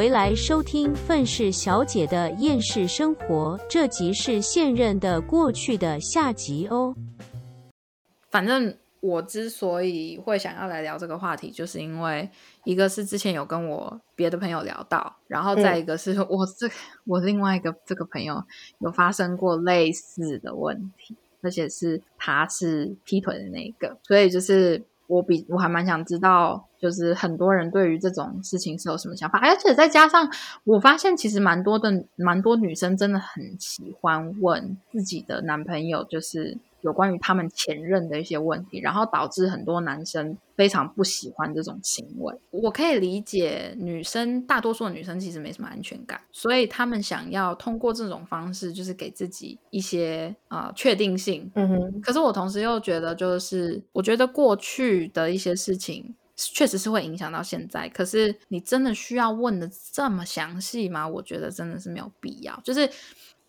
回来收听愤世小姐的厌世生活，这集是现任的过去的下集哦。反正我之所以会想要来聊这个话题，就是因为一个是之前有跟我别的朋友聊到，然后再一个是我这 我另外一个这个朋友有发生过类似的问题，而且是他是劈腿的那一个，所以就是我比我还蛮想知道，就是很多人对于这种事情是有什么想法，而且再加上我发现其实蛮多的蛮多女生真的很喜欢问自己的男朋友，就是。有关于他们前任的一些问题，然后导致很多男生非常不喜欢这种行为。我可以理解女生，大多数的女生其实没什么安全感，所以他们想要通过这种方式，就是给自己一些啊确定性。嗯哼。可是我同时又觉得，就是我觉得过去的一些事情确实是会影响到现在。可是你真的需要问的这么详细吗？我觉得真的是没有必要。就是。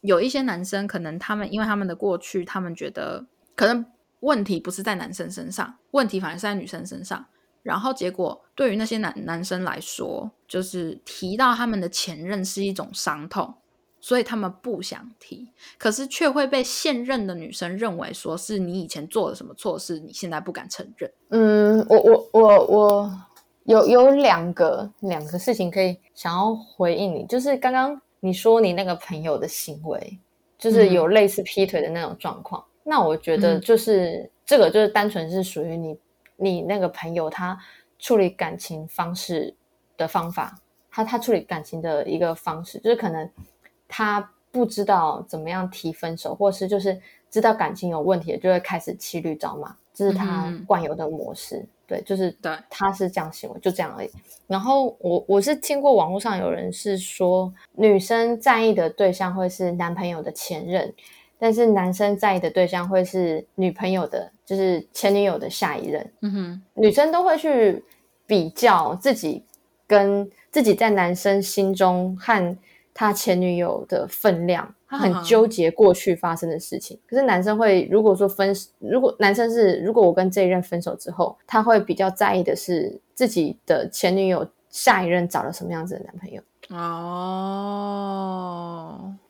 有一些男生可能他们因为他们的过去，他们觉得可能问题不是在男生身上，问题反而是在女生身上。然后结果对于那些男男生来说，就是提到他们的前任是一种伤痛，所以他们不想提。可是却会被现任的女生认为说是你以前做了什么错事，你现在不敢承认。嗯，我我我我有有两个两个事情可以想要回应你，就是刚刚。你说你那个朋友的行为，就是有类似劈腿的那种状况，那我觉得就是这个就是单纯是属于你你那个朋友他处理感情方式的方法，他他处理感情的一个方式，就是可能他不知道怎么样提分手，或是就是知道感情有问题，就会开始骑驴找马，这是他惯有的模式。对，就是对，他是这样行为，就这样而已。然后我我是听过网络上有人是说，女生在意的对象会是男朋友的前任，但是男生在意的对象会是女朋友的，就是前女友的下一任。嗯哼，女生都会去比较自己跟自己在男生心中和他前女友的分量。他很纠结过去发生的事情，可是男生会如果说分，如果男生是如果我跟这一任分手之后，他会比较在意的是自己的前女友下一任找了什么样子的男朋友。哦，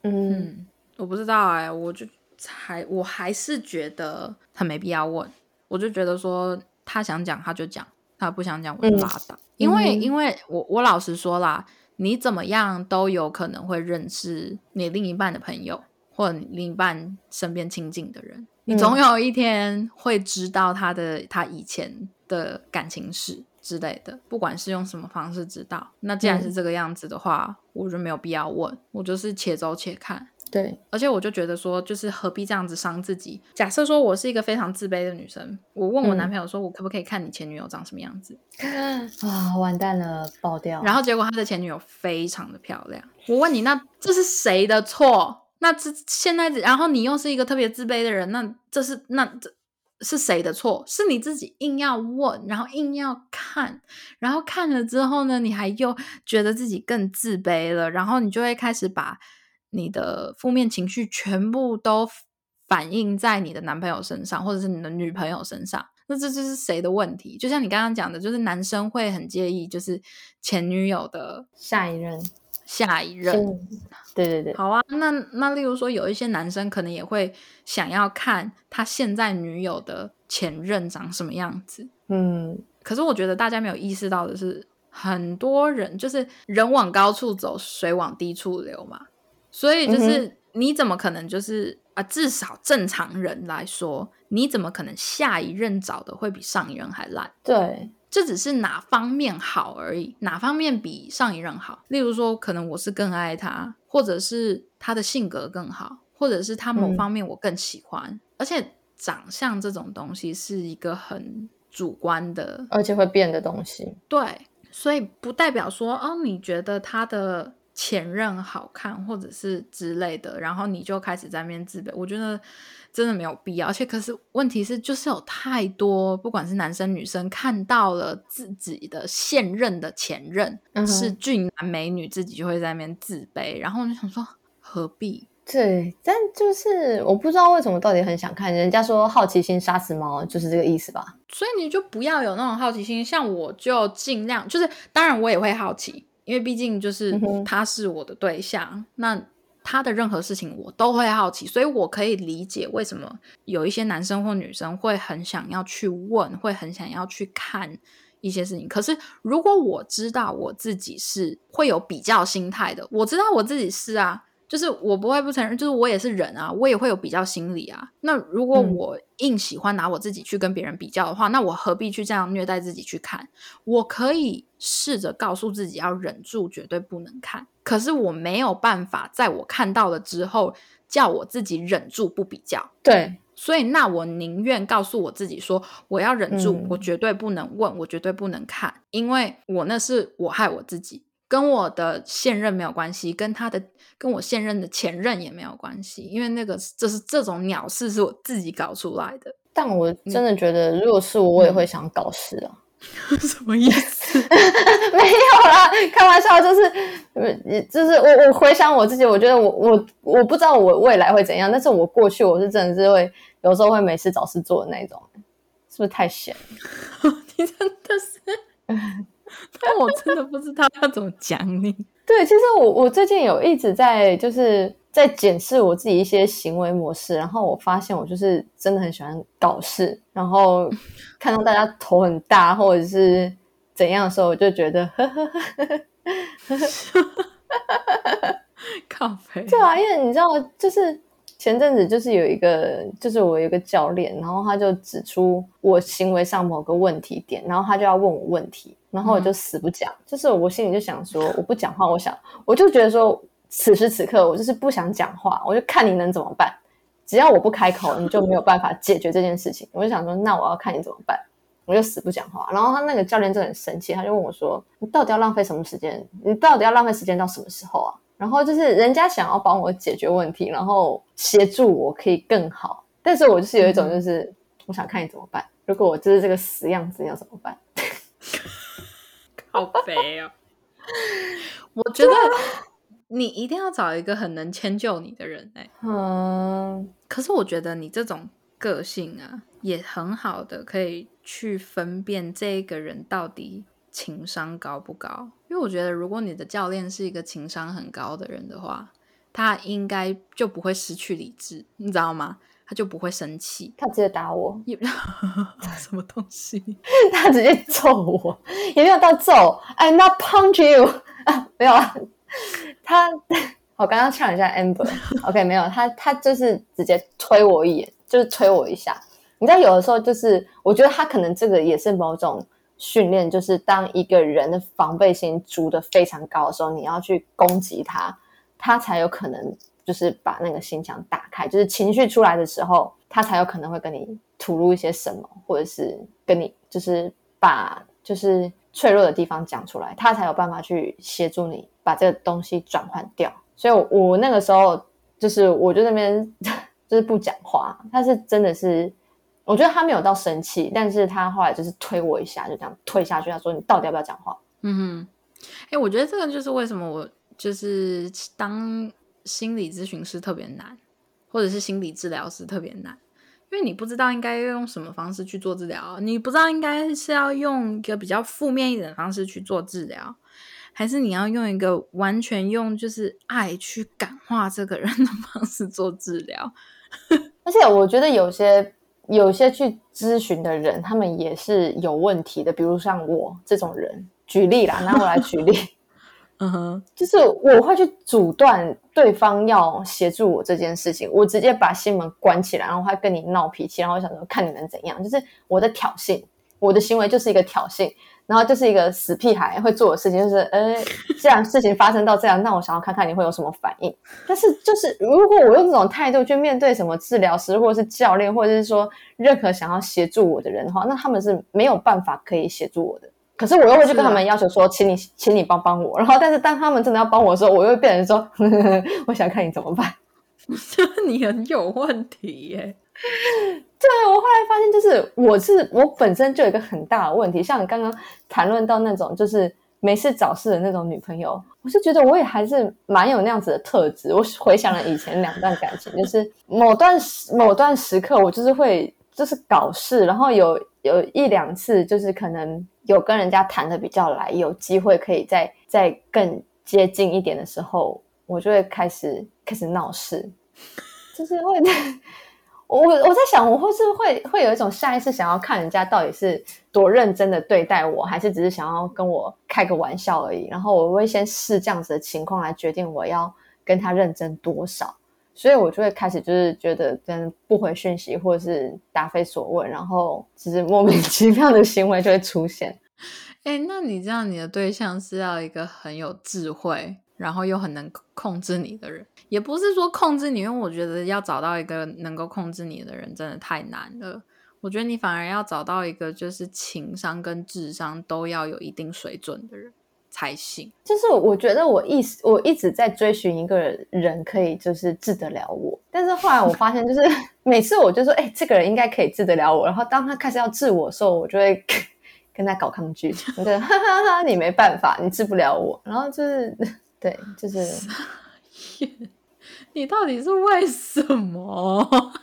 嗯，我不知道哎，我就还我还是觉得他没必要问，我就觉得说他想讲他就讲，他不想讲我就拉倒，因为因为我我老实说啦。你怎么样都有可能会认识你另一半的朋友，或者你另一半身边亲近的人。你总有一天会知道他的他以前的感情史之类的，不管是用什么方式知道。那既然是这个样子的话，我就没有必要问，我就是且走且看。对，而且我就觉得说，就是何必这样子伤自己？假设说我是一个非常自卑的女生，我问我男朋友说，我可不可以看你前女友长什么样子？啊，完蛋了，爆掉！然后结果他的前女友非常的漂亮。我问你，那这是谁的错？那这现在，然后你又是一个特别自卑的人，那这是那这是谁的错？是你自己硬要问，然后硬要看，然后看了之后呢，你还又觉得自己更自卑了，然后你就会开始把。你的负面情绪全部都反映在你的男朋友身上，或者是你的女朋友身上，那这就是谁的问题？就像你刚刚讲的，就是男生会很介意，就是前女友的下一任，下一任，对对对，好啊。那那例如说，有一些男生可能也会想要看他现在女友的前任长什么样子，嗯。可是我觉得大家没有意识到的是，很多人就是人往高处走，水往低处流嘛。所以就是你怎么可能就是啊？至少正常人来说，你怎么可能下一任找的会比上一任还烂？对，这只是哪方面好而已，哪方面比上一任好？例如说，可能我是更爱他，或者是他的性格更好，或者是他某方面我更喜欢。而且长相这种东西是一个很主观的，而且会变的东西。对，所以不代表说哦，你觉得他的。前任好看，或者是之类的，然后你就开始在面自卑，我觉得真的没有必要。而且，可是问题是，就是有太多，不管是男生女生，看到了自己的现任的前任是俊男美女，自己就会在那边自卑。然后我就想说，何必？对，但就是我不知道为什么到底很想看。人家说好奇心杀死猫，就是这个意思吧？所以你就不要有那种好奇心。像我就尽量，就是当然我也会好奇。因为毕竟就是他是我的对象，那他的任何事情我都会好奇，所以我可以理解为什么有一些男生或女生会很想要去问，会很想要去看一些事情。可是如果我知道我自己是会有比较心态的，我知道我自己是啊。就是我不会不承认，就是我也是人啊，我也会有比较心理啊。那如果嗯我硬喜欢拿我自己去跟别人比较的话，那我何必去这样虐待自己去看？我可以试着告诉自己要忍住，绝对不能看。可是我没有办法，在我看到了之后，叫我自己忍住不比较。对，所以，那我宁愿告诉我自己说，我要忍住，嗯我绝对不能问，我绝对不能看，因为我那是我害我自己，跟我的现任没有关系，跟他的跟我现任的前任也没有关系，因为那个这是这种鸟事是我自己搞出来的，但我真的觉得，如果是我，我也会想搞事啊。什么意思？没有啦，开玩笑，就是，呃，就是我我回想我自己，我觉得我我我不知道我未来会怎样，但是我过去我是真的是会有时候会没事找事做的那种，是不是太闲了？你真的是，但我真的不知道要怎么讲你。对，其实我我最近有一直在就是在检视我自己一些行为模式，然后我发现我就是真的很喜欢搞事，然后看到大家头很大或者是怎样的时候，我就觉得呵呵呵。靠背，对啊，因为你知道，就是前阵子就是有一个，就是我有一个教练，然后他就指出我行为上某个问题点，然后他就要问我问题，然后我就死不讲，就是我心里就想说，我不讲话，我想，我就觉得说，此时此刻我就是不想讲话，我就看你能怎么办，只要我不开口，你就没有办法解决这件事情。我就想说，那我要看你怎么办。我就死不讲话，然后他那个教练真的很生气，他就问我说：“你到底要浪费什么时间？你到底要浪费时间到什么时候啊？”然后就是人家想要帮我解决问题，然后协助我可以更好，但是我就是有一种就是、我想看你怎么办。如果我就是这个死样子，要怎么办？好肥哦！我觉得你一定要找一个很能迁就你的人哎、嗯，可是我觉得你这种个性啊，也很好的可以去分辨这个人到底情商高不高。因为我觉得，如果你的教练是一个情商很高的人的话，他应该就不会失去理智，你知道吗？他就不会生气。他直接打我，也 什么东西？他直接揍我，也没有到揍，I not punch you 啊，没有啊，他 我刚刚呛一下 Amber，OK，、没有，他他就是直接推我一眼，就是推我一下。你知道，有的时候就是，我觉得他可能这个也是某种训练，就是当一个人的防备心筑的非常高的时候，你要去攻击他，他才有可能就是把那个心墙打开，就是情绪出来的时候，他才有可能会跟你吐露一些什么，或者是跟你就是把就是脆弱的地方讲出来，他才有办法去协助你把这个东西转换掉。所以我，我那个时候就是我就那边 就是不讲话，他是真的是。我觉得他没有到生气，但是他后来就是推我一下，就这样推下去。他说：“你到底要不要讲话嗯哼，哎、我觉得这个就是为什么我就是当心理咨询师特别难，或者是心理治疗师特别难，因为你不知道应该要用什么方式去做治疗，你不知道应该是要用一个比较负面一点的方式去做治疗，还是你要用一个完全用就是爱去感化这个人的方式做治疗？？” 而且我觉得有些有些去咨询的人，他们也是有问题的，比如像我这种人。举例啦，拿我来举例，嗯哼，就是我会去阻断对方要协助我这件事情，我直接把心门关起来，然后还跟你闹脾气，然后我想说看你能怎样，就是我的挑衅，我的行为就是一个挑衅，然后就是一个死屁孩会做的事情，就是呃，既然事情发生到这样，那我想要看看你会有什么反应。但是就是如果我用这种态度去面对什么治疗师，或者是教练，或者是说任何想要协助我的人的话，那他们是没有办法可以协助我的。可是我又会去跟他们要求说，请你，请你帮帮我。然后，但是当他们真的要帮我的时候，我又变成说，呵 呵我想看你怎么办。你很有问题耶。对我后来发现，就是我是我本身就有一个很大的问题，像你刚刚谈论到那种就是没事找事的那种女朋友，我是觉得我也还是蛮有那样子的特质。我回想了以前两段感情，就是某段时某段时刻，我就是会就是搞事，然后有有一两次就是可能有跟人家谈的比较来，有机会可以再再更接近一点的时候，我就会开始开始闹事，就是会。我我在想，我会是会会有一种下意识想要看人家到底是多认真的对待我，还是只是想要跟我开个玩笑而已。然后我会先试这样子的情况来决定我要跟他认真多少。所以我就会开始就是觉得跟不回讯息或者是答非所问，然后只是莫名其妙的行为就会出现。哎，那你这样，你的对象是要一个很有智慧。然后又很能控制你的人，也不是说控制你，因为我觉得要找到一个能够控制你的人真的太难了。我觉得你反而要找到一个就是情商跟智商都要有一定水准的人才行。就是我觉得我一我一直在追寻一个人可以就是治得了我，但是后来我发现就是 每次我就说哎这个人应该可以治得了我，然后当他开始要治我的时候，我就会 跟他搞抗拒，我觉得 哈哈哈你没办法，你治不了我，然后就是。对，就是，你到底是为什么？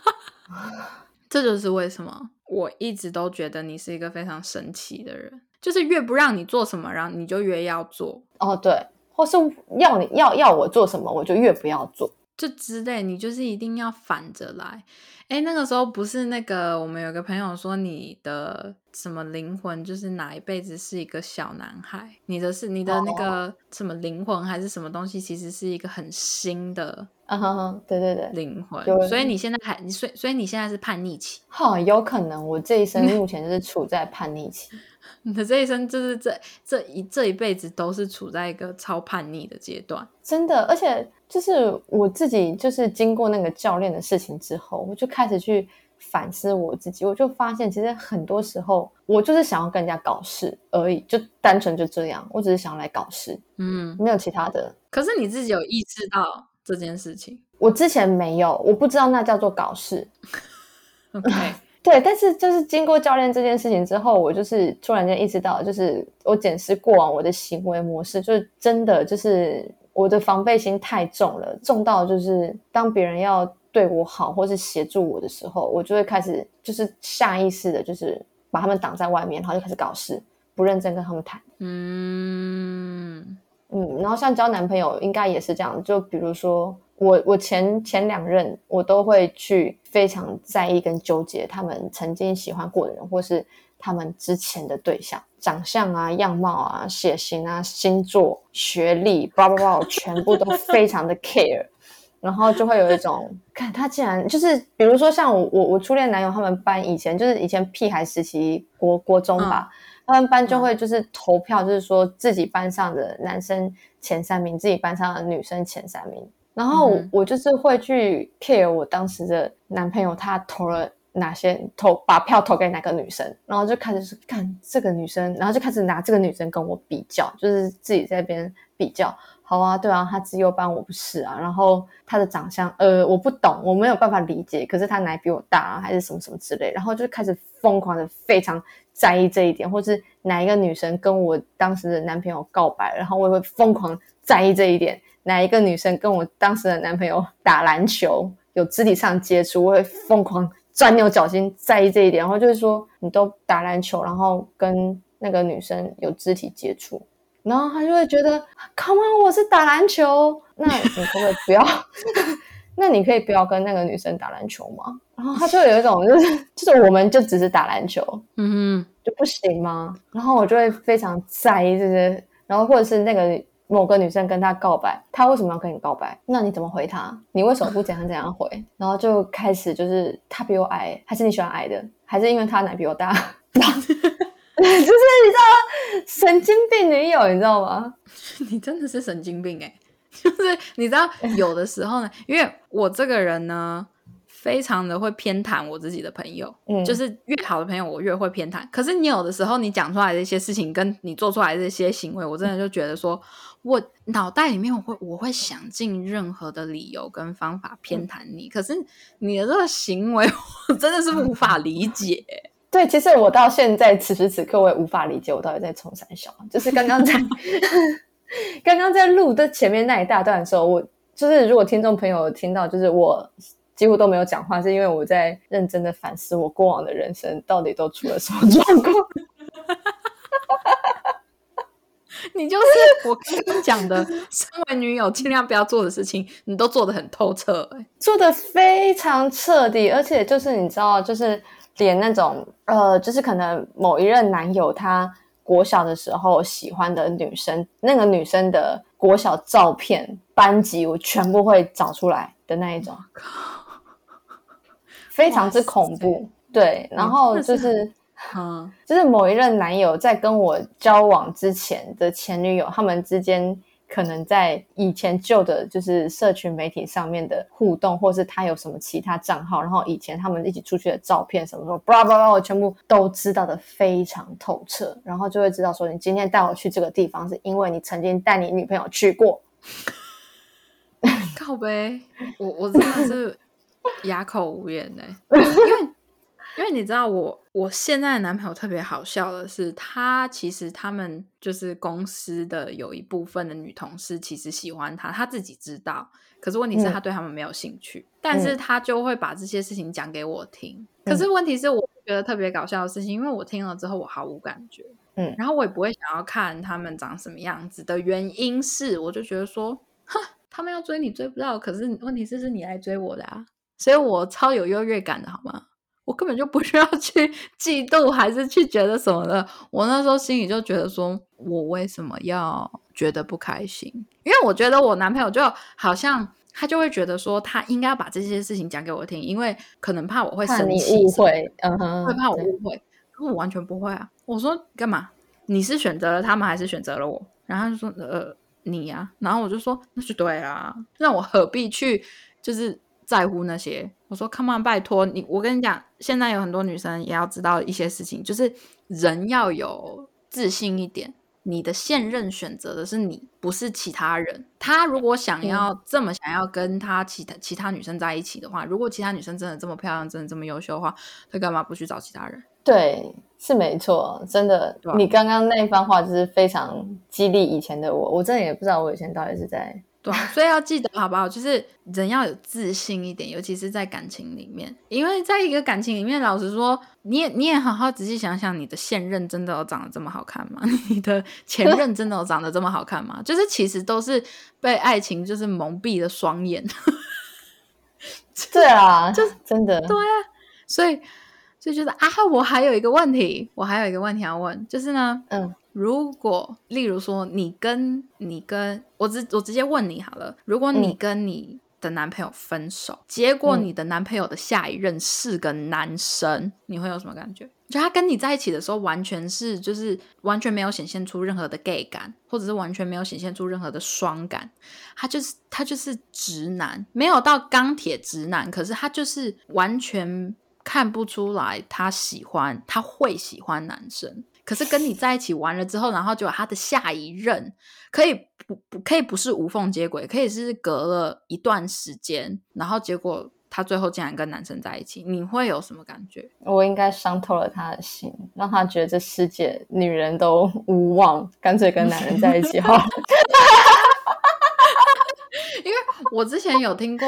这就是为什么我一直都觉得你是一个非常神奇的人，就是越不让你做什么，然后你就越要做。哦，对，或是要你要要我做什么，我就越不要做，就之类，你就是一定要反着来。哎，那个时候不是那个，我们有个朋友说你的什么灵魂就是哪一辈子是一个小男孩，你的是你的那个什么灵魂还是什么东西，其实是一个很新的，啊，对对对，灵魂。所以你现在还，所以所以你现在是叛逆期，哈，有可能我这一生 目前就是处在叛逆期。你的这一生就是这这一这一辈子都是处在一个超叛逆的阶段，真的，而且就是我自己就是经过那个教练的事情之后，我就开始去反思我自己，我就发现其实很多时候我就是想要跟人家搞事而已，就单纯就这样，我只是想要来搞事，嗯，没有其他的。可是你自己有意识到这件事情？我之前没有，我不知道那叫做搞事。OK。对，但是就是经过教练这件事情之后，我就是突然间意识到，就是我检视过往我的行为模式，就是真的就是我的防备心太重了，重到就是当别人要对我好或是协助我的时候，我就会开始就是下意识的，就是把他们挡在外面，然后就开始搞事，不认真跟他们谈。嗯嗯，然后像交男朋友应该也是这样，就比如说。我我前前两任我都会去非常在意跟纠结他们曾经喜欢过的人，或是他们之前的对象，长相啊、样貌啊、血型啊、星座、学历，叭叭叭，全部都非常的 care，然后就会有一种，看他竟然就是，比如说像我我我初恋男友他们班以前就是以前屁孩时期国国中吧，他们班就会就是投票，就是说自己班上的男生前三名，自己班上的女生前三名。然后我就是会去 care 我当时的男朋友他投了哪些投把票投给哪个女生，然后就开始是看这个女生，然后就开始拿这个女生跟我比较，就是自己在边比较。好啊，对啊，他自幼班我不是啊，然后他的长相呃我不懂，我没有办法理解，可是他奶比我大啊，还是什么什么之类，然后就开始疯狂的非常在意这一点，或是哪一个女生跟我当时的男朋友告白，然后我也会疯狂在意这一点。哪一个女生跟我当时的男朋友打篮球有肢体上接触，我会疯狂钻牛角尖，在意这一点。然后就是说，你都打篮球，然后跟那个女生有肢体接触，然后他就会觉得，Come on，我是打篮球，那你可不可以不要？那你可以不要跟那个女生打篮球吗？然后他就有一种，就是 就是我们就只是打篮球，嗯哼，就不行吗？然后我就会非常在意这些，然后或者是那个。某个女生跟他告白，他为什么要跟你告白？那你怎么回他？你为什么不怎样怎样回？然后就开始就是他比我矮，还是你喜欢矮的？还是因为他奶比我大？就是你知道神经病女友，你知道吗？你真的是神经病哎！就是你知道有的时候呢，因为我这个人呢。非常的会偏袒我自己的朋友，嗯，就是越好的朋友我越会偏袒。可是你有的时候你讲出来的一些事情，跟你做出来的这些行为，我真的就觉得说，我脑袋里面我会我会想尽任何的理由跟方法偏袒你。可是你的这个行为，我真的是无法理解。对，其实我到现在此时此刻我也无法理解，我到底在冲三小。就是刚刚在 刚刚在录的前面那一大段的时候，我就是如果听众朋友听到，就是我。几乎都没有讲话，是因为我在认真的反思我过往的人生到底都出了什么状况。你就是我刚刚讲的，身为女友尽量不要做的事情，你都做的很透彻、欸，做的非常彻底，而且就是你知道，就是连那种呃，就是可能某一任男友他国小的时候喜欢的女生，那个女生的国小照片、班级，我全部会找出来的那一种，非常之恐怖。对，然后就是是。嗯，就是某一任男友在跟我交往之前的前女友，他们之间可能在以前旧的就是社群媒体上面的互动，或是他有什么其他账号，然后以前他们一起出去的照片什么什么，巴拉巴拉，我全部都知道的非常透彻，然后就会知道说，你今天带我去这个地方，是因为你曾经带你女朋友去过。靠呗，我我真的是哑口无言呢、因为因为你知道我我现在的男朋友特别好笑的是，他其实他们就是公司的有一部分的女同事其实喜欢他，他自己知道，可是问题是嗯。他对他们没有兴趣，但是他就会把这些事情讲给我听。可嗯。是问题是我觉得特别搞笑的事情，因为我听了之后我毫无感觉，嗯。然后我也不会想要看他们长什么样子的原因是，我就觉得说，哼，他们要追你追不到，可是问题是是你来追我的啊，所以我超有优越感的好吗？我根本就不需要去 嫉妒，还是去觉得什么的。我那时候心里就觉得说，我为什么要觉得不开心？因为我觉得我男朋友就好像他就会觉得说，他应该要把这些事情讲给我听，因为可能怕我会生气，误会，嗯哼，会怕我误会，可我完全不会啊！我说干嘛？你是选择了他们还是选择了我？然后他就说呃你呀、然后我就说那就对啦，那我何必去就是在乎那些？我说 come on，拜托你，我跟你讲，现在有很多女生也要知道一些事情，就是人要有自信一点。你的现任选择的是你，不是其他人。他如果想要这么想要跟他其他其他女生在一起的话，如果其他女生真的这么漂亮，真的这么优秀的话，他干嘛不去找其他人？对，是没错，真的。你刚刚那一番话就是非常激励以前的我，我真的也不知道我以前到底是在对啊，所以要记得好不好？就是人要有自信一点，尤其是在感情里面，因为在一个感情里面，老实说，你也你也好好仔细想想，你的现任真的有长得这么好看吗？你的前任真的有长得这么好看吗？就是其实都是被爱情就是蒙蔽了双眼，对啊，就是真的，对啊，所以就觉得啊，我还有一个问题，我还有一个问题要问，就是呢，嗯如果例如说你跟你跟我直我直接问你好了，如果你跟你的男朋友分手，结果你的男朋友的下一任是个男生，你会有什么感觉？就他跟你在一起的时候，完全是就是完全没有显现出任何的 gay 感，或者是完全没有显现出任何的双感，他就是他就是直男，没有到钢铁直男，可是他就是完全看不出来他喜欢他会喜欢男生。可是跟你在一起完了之后，然后就有他的下一任，可以不不可以不是无缝接轨，可以是隔了一段时间，然后结果他最后竟然跟男生在一起，你会有什么感觉？我应该伤透了他的心，让他觉得这世界女人都无望，干脆跟男人在一起好了。我之前有听过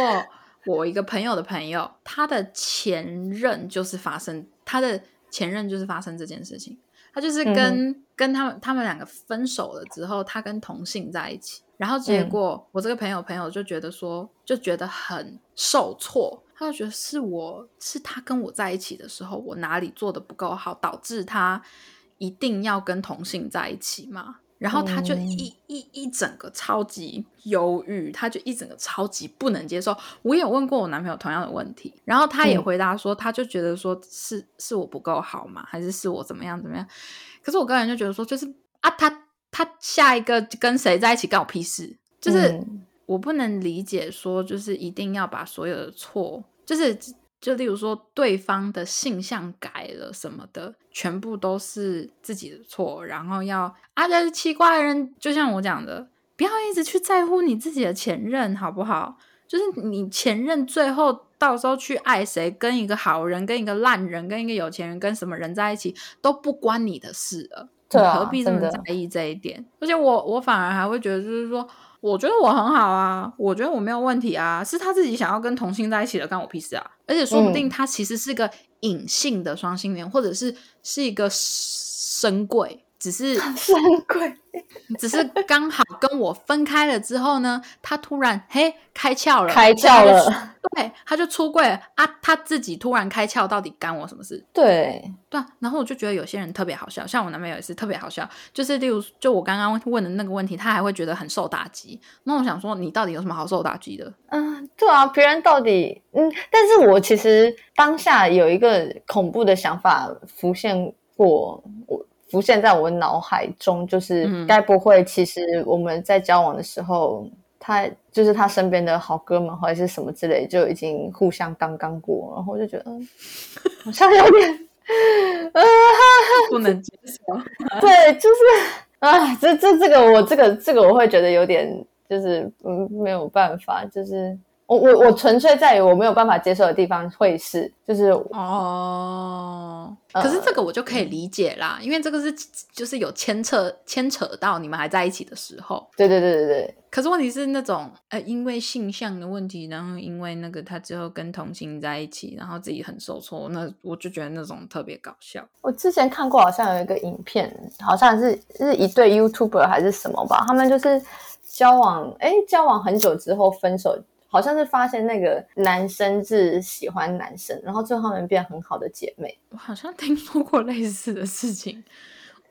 我一个朋友的朋友，他的前任就是发生他的前任就是发生这件事情，他就是跟、跟他们他们两个分手了之后，他跟同性在一起，然后结果、我这个朋友朋友就觉得说，就觉得很受挫。他就觉得是我是他跟我在一起的时候，我哪里做的不够好，导致他一定要跟同性在一起嘛？然后他就嗯一、一一整个超级忧郁，他就一整个超级不能接受。我也有问过我男朋友同样的问题，然后他也嗯回答说，他就觉得说是是我不够好吗？还是是我怎么样怎么样？可是我个人就觉得说，就是啊，他他下一个跟谁在一起干我屁事？就是、嗯我不能理解说，就是一定要把所有的错，就是就例如说对方的性向改了什么的，全部都是自己的错，然后要啊，这是奇怪的人，就像我讲的，不要一直去在乎你自己的前任，好不好？就是你前任最后到时候去爱谁，跟一个好人、跟一个烂人、跟一个有钱人、跟什么人在一起，都不关你的事了。对啊何必这么在意这一点？而且我我反而还会觉得，就是说，我觉得我很好啊，我觉得我没有问题啊，是他自己想要跟同性在一起的，干我屁事啊！而且说不定他其实是个隐性的双性恋，或者是是一个深贵。只是 只是刚好跟我分开了之后呢，他突然嘿开窍了，开窍了，对，他就出柜了啊！他自己突然开窍，到底干我什么事？对对，然后我就觉得有些人特别好笑，像我男朋友也是特别好笑，就是例如就我刚刚问的那个问题，他还会觉得很受打击。那我想说，你到底有什么好受打击的？嗯，对啊，别人到底嗯，但是我其实当下有一个恐怖的想法浮现过我。浮现在我脑海中，就是该不会，其实我们在交往的时候，他就是他身边的好哥们或者是什么之类，就已经互相刚刚过，然后我就觉得好像有点，啊，不能接受。对，就是啊，这这这个我这个这个我会觉得有点，就是嗯没有办法，就是。我我我纯粹在于我没有办法接受的地方会是就是哦，可是这个我就可以理解啦，因为这个是就是有牵扯牵扯到你们还在一起的时候，对对对对对。可是问题是那种呃，因为性向的问题，然后因为那个他之后跟同性在一起，然后自己很受挫，那我就觉得那种特别搞笑。我之前看过好像有一个影片，好像是是一对 YouTuber 还是什么吧，他们就是交往哎交往很久之后分手。好像是发现那个男生是喜欢男生，然后最后他们变很好的姐妹。我好像听说过类似的事情，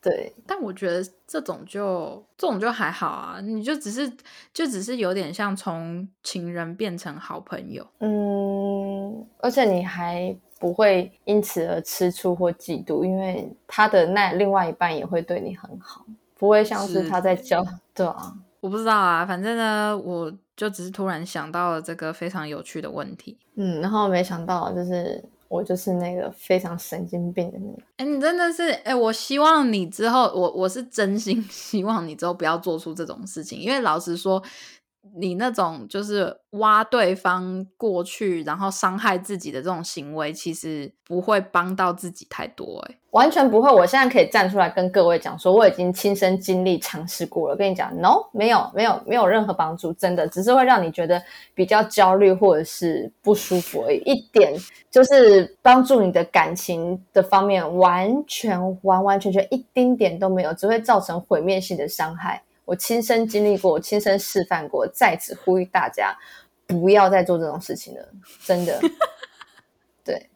对。但我觉得这种就这种就还好啊，你就只是就只是有点像从情人变成好朋友。嗯，而且你还不会因此而吃醋或嫉妒，因为他的那另外一半也会对你很好，不会像是他在教。对啊，我不知道啊，反正呢，我。就只是突然想到了这个非常有趣的问题，嗯，然后没想到就是我就是那个非常神经病的那个，哎，你真的是，哎，我希望你之后，我我是真心 希望你之后不要做出这种事情，因为老实说。你那种就是挖对方过去，然后伤害自己的这种行为，其实不会帮到自己太多。哎，完全不会。我现在可以站出来跟各位讲说，我已经亲身经历尝试过了。跟你讲，no，没有，没有，没有任何帮助，真的只是会让你觉得比较焦虑或者是不舒服而已。一点就是帮助你的感情的方面，完全完完全全一丁点都没有，只会造成毁灭性的伤害。我亲身经历过，我亲身示范过，在此呼吁大家不要再做这种事情了，真的，对，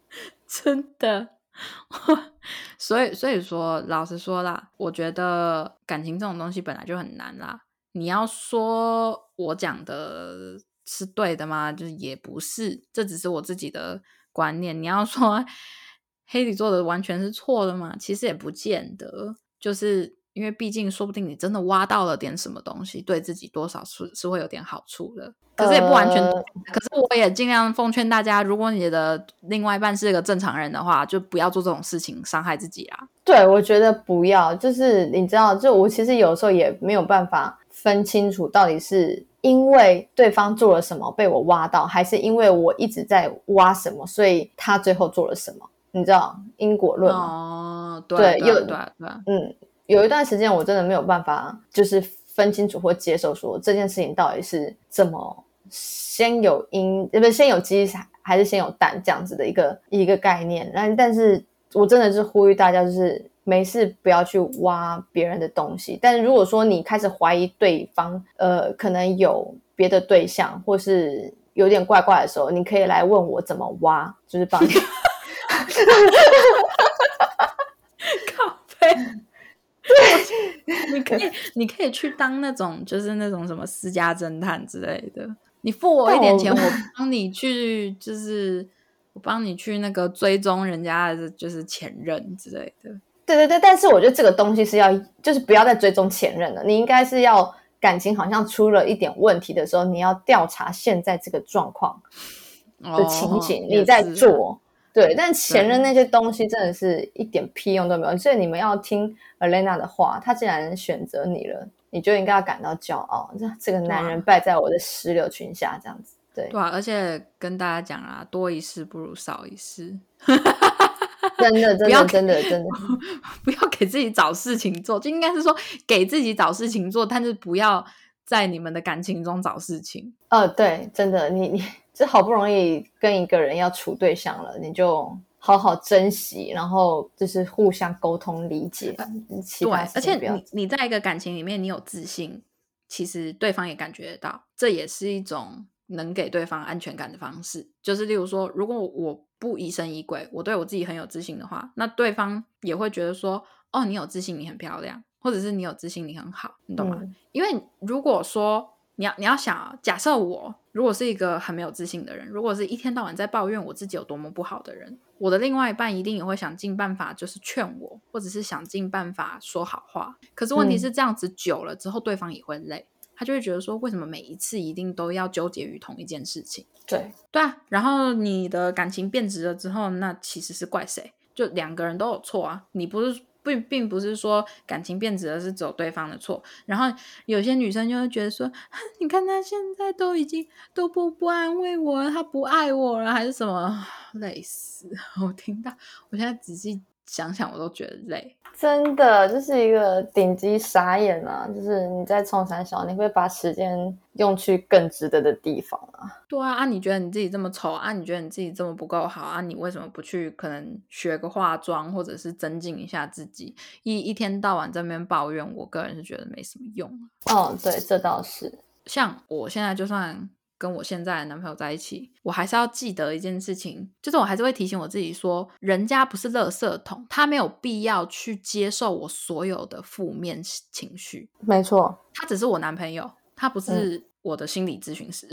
真的。所以，所以说，老实说啦，我觉得感情这种东西本来就很难啦。你要说我讲的是对的吗？就是也不是，这只是我自己的观念。你要说 黑底做的完全是错的吗？其实也不见得，就是。因为毕竟，说不定你真的挖到了点什么东西，对自己多少是是会有点好处的。可是也不完全。可是我也尽量奉劝大家，如果你的另外一半是一个正常人的话，就不要做这种事情，伤害自己啊。对，我觉得不要。就是你知道，就我其实有时候也没有办法分清楚，到底是因为对方做了什么被我挖到，还是因为我一直在挖什么，所以他最后做了什么？你知道因果论吗？哦，对，有对对，嗯。有一段时间，我真的没有办法，就是分清楚或接受说这件事情到底是怎么先有因，不是先有鸡还是先有蛋这样子的一个一个概念。但但是我真的是呼吁大家，就是没事不要去挖别人的东西。但是如果说你开始怀疑对方，呃，可能有别的对象，或是有点怪怪的时候，你可以来问我怎么挖，就是帮你。靠背。对，你可以，你可以去当那种，就是那种什么私家侦探之类的。你付我一点钱，我帮你去，就是我帮你去那个追踪人家的，就是前任之类的。对对对，但是我觉得这个东西是要，就是不要再追踪前任了。你应该是要感情好像出了一点问题的时候，你要调查现在这个状况的情景，你在做。对，但前任那些东西真的是一点屁用都没有，所以你们要听 Elena 的话，他既然选择你了，你就应该要感到骄傲。这这个男人败在我的石榴裙下，这样子。对，对啊，而且跟大家讲啊，多一事不如少一事。真的，真的，真的，真的，不要给自己找事情做，就应该是说给自己找事情做，但是不要在你们的感情中找事情。呃，对，真的，你你这好不容易跟一个人要处对象了，你就好好珍惜，然后就是互相沟通理解。对，而且你你在一个感情里面，你有自信，其实对方也感觉得到，这也是一种能给对方安全感的方式。就是例如说，如果我不疑神疑鬼，我对我自己很有自信的话，那对方也会觉得说，哦，你有自信，你很漂亮。或者是你有自信，你很好，你懂吗？因为如果说你要你要想，假设我如果是一个很没有自信的人，如果是一天到晚在抱怨我自己有多么不好的人，我的另外一半一定也会想尽办法，就是劝我，或者是想尽办法说好话。可是问题是这样子久了之后，对方也会累，他就会觉得说，为什么每一次一定都要纠结于同一件事情？对对啊，然后你的感情变质了之后，那其实是怪谁？就两个人都有错啊，你不是。并并不是说感情变质了是走对方的错，然后有些女生就会觉得说，你看他现在都已经都不不安慰我了，他不爱我了，还是什么，累死！我听到，我现在仔细想想，我都觉得累。真的就是一个顶级傻眼啊！就是你在冲三小，你会把时间用去更值得的地方啊。对啊，啊，你觉得你自己这么丑啊？你觉得你自己这么不够好啊？你为什么不去可能学个化妆，或者是增进一下自己？一一天到晚在那边抱怨，我个人是觉得没什么用。哦，对，这倒是。像我现在就算。跟我现在的男朋友在一起，我还是要记得一件事情，就是我还是会提醒我自己说，人家不是垃圾桶，他没有必要去接受我所有的负面情绪。没错，他只是我男朋友，他不是我的心理咨询师。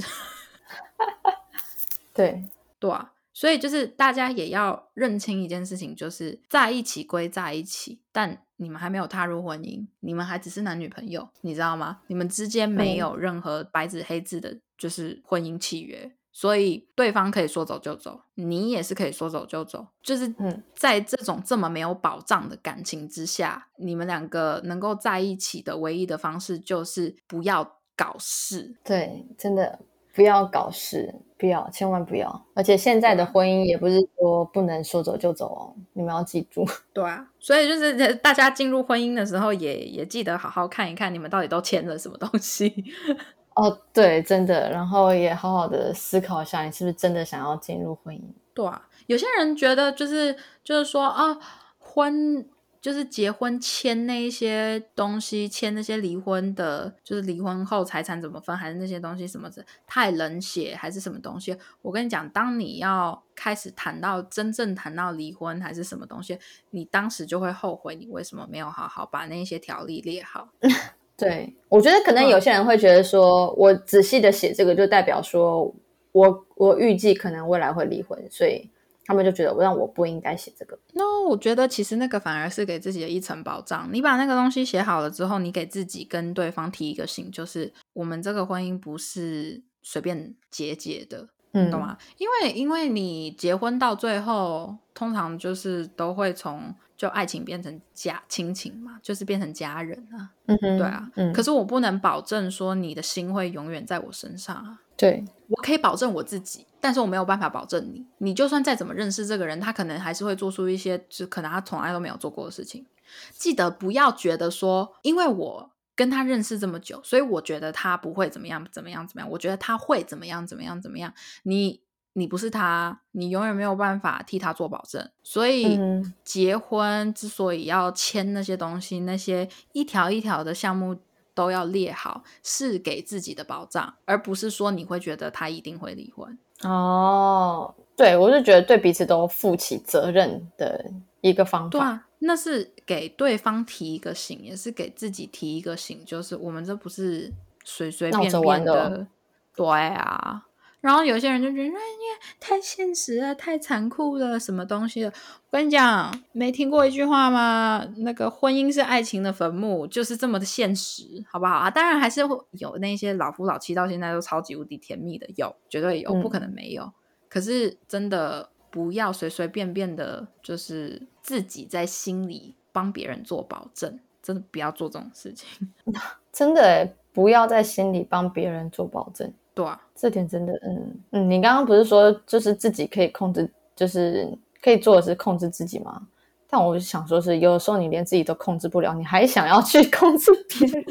对对啊，所以就是大家也要认清一件事情，就是在一起归在一起，但你们还没有踏入婚姻，你们还只是男女朋友，你知道吗？你们之间没有任何白纸黑字的。就是婚姻契约，所以对方可以说走就走，你也是可以说走就走。就是在这种这么没有保障的感情之下，你们两个能够在一起的唯一的方式就是不要搞事。对，真的不要搞事，不要，千万不要。而且现在的婚姻也不是说不能说走就走哦，你们要记住。对啊，所以就是大家进入婚姻的时候，也也记得好好看一看，你们到底都签了什么东西。哦，对，真的，然后也好好的思考一下，你是不是真的想要进入婚姻？对啊，有些人觉得就是就是说啊，婚就是结婚签那一些东西，签那些离婚的，就是离婚后财产怎么分，还是那些东西什么的，太冷血还是什么东西？我跟你讲，当你要开始谈到真正谈到离婚还是什么东西，你当时就会后悔，你为什么没有好好把那些条例列好。对，我觉得可能有些人会觉得说，我仔细的写这个，就代表说我我预计可能未来会离婚，所以他们就觉得我让我不应该写这个。那我觉得其实那个反而是给自己的一层保障。你把那个东西写好了之后，你给自己跟对方提一个醒，就是我们这个婚姻不是随便结结的。嗯，懂吗？因为因为你结婚到最后，通常就是都会从就爱情变成家亲情嘛，就是变成家人啊。嗯哼，对啊。嗯，可是我不能保证说你的心会永远在我身上啊。对，我可以保证我自己，但是我没有办法保证你。你就算再怎么认识这个人，他可能还是会做出一些就可能他从来都没有做过的事情。记得不要觉得说，因为我。跟他认识这么久，所以我觉得他不会怎么样，怎么样，怎么样？我觉得他会怎么样，怎么样，怎么样？你，你不是他，你永远没有办法替他做保证。所以，结婚之所以要签那些东西，那些一条一条的项目都要列好，是给自己的保障，而不是说你会觉得他一定会离婚。哦，对，我是觉得对彼此都负起责任的一个方法。那是给对方提一个醒，也是给自己提一个醒，就是我们这不是随随便便的，对啊。然后有些人就觉得，哎呀，太现实了，太残酷了，什么东西了？我跟你讲，没听过一句话吗？那个婚姻是爱情的坟墓，就是这么的现实，好不好啊？当然还是会有那些老夫老妻到现在都超级无敌甜蜜的，有，绝对有，不可能没有。可是真的。不要随随便便的，就是自己在心里帮别人做保证，真的不要做这种事情。真的，不要在心里帮别人做保证。对啊，这点真的，嗯嗯。你刚刚不是说，就是自己可以控制，就是可以做的是控制自己吗？但我想说，是有的时候你连自己都控制不了，你还想要去 控制别人？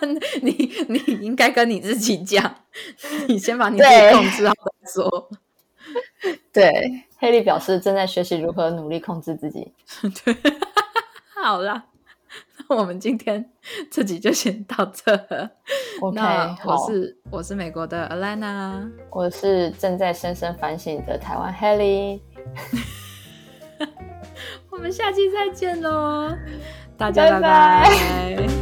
你你应该跟你自己讲，你先把你自己控制好再说。对，黑莉表示正在学习如何努力控制自己。对，好啦，那我们今天 这集就先到这。OK，那我，是我是美国的 Alana，我是正在深深反省的台湾 Helly，我们下期再见喽，大家拜拜。拜拜